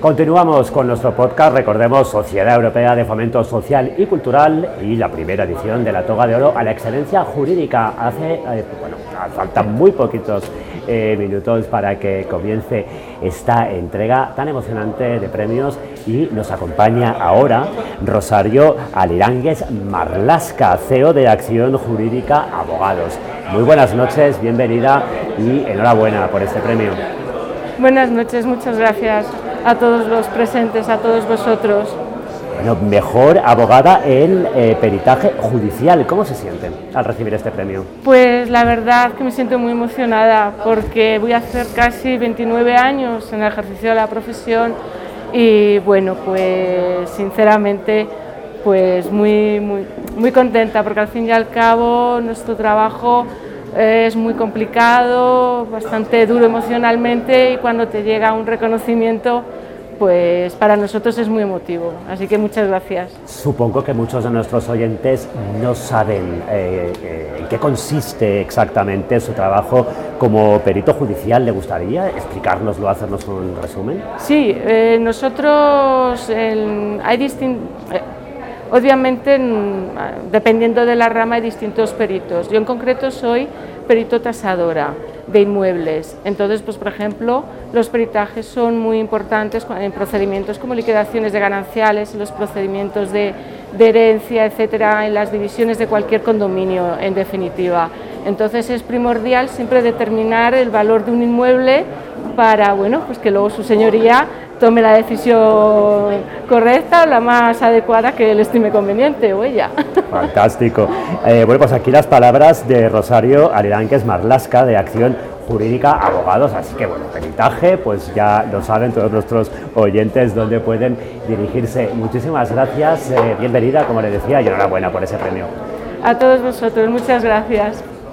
Continuamos con nuestro podcast, recordemos Sociedad Europea de Fomento Social y Cultural y la primera edición de la Toga de Oro a la Excelencia Jurídica. Hace, eh, bueno, faltan muy poquitos eh, minutos para que comience esta entrega tan emocionante de premios y nos acompaña ahora Rosario Alirangues Marlasca, CEO de Acción Jurídica Abogados. Muy buenas noches, bienvenida y enhorabuena por este premio. Buenas noches, muchas gracias a todos los presentes, a todos vosotros. Bueno, mejor abogada en eh, peritaje judicial. ¿Cómo se siente al recibir este premio? Pues la verdad que me siento muy emocionada porque voy a hacer casi 29 años en el ejercicio de la profesión y bueno, pues sinceramente pues muy, muy, muy contenta porque al fin y al cabo nuestro trabajo es muy complicado, bastante duro emocionalmente y cuando te llega un reconocimiento pues para nosotros es muy emotivo. Así que muchas gracias. Supongo que muchos de nuestros oyentes no saben eh, eh, en qué consiste exactamente su trabajo como perito judicial. ¿Le gustaría explicárnoslo, hacernos un resumen? Sí, eh, nosotros hay distintos... Obviamente, dependiendo de la rama, hay distintos peritos. Yo en concreto soy perito tasadora de inmuebles. Entonces, pues por ejemplo, los peritajes son muy importantes en procedimientos como liquidaciones de gananciales, en los procedimientos de, herencia, etcétera, en las divisiones de cualquier condominio, en definitiva. Entonces es primordial siempre determinar el valor de un inmueble para, bueno, pues que luego su señoría tome la decisión correcta la más adecuada que él estime conveniente o ella. Fantástico. Eh, bueno, pues aquí las palabras de Rosario Ariranques Marlasca de Acción Jurídica Abogados, así que bueno, peritaje, pues ya lo saben todos nuestros oyentes dónde pueden dirigirse. Muchísimas gracias, eh, bienvenida, como le decía, y enhorabuena por ese premio. A todos vosotros, muchas gracias.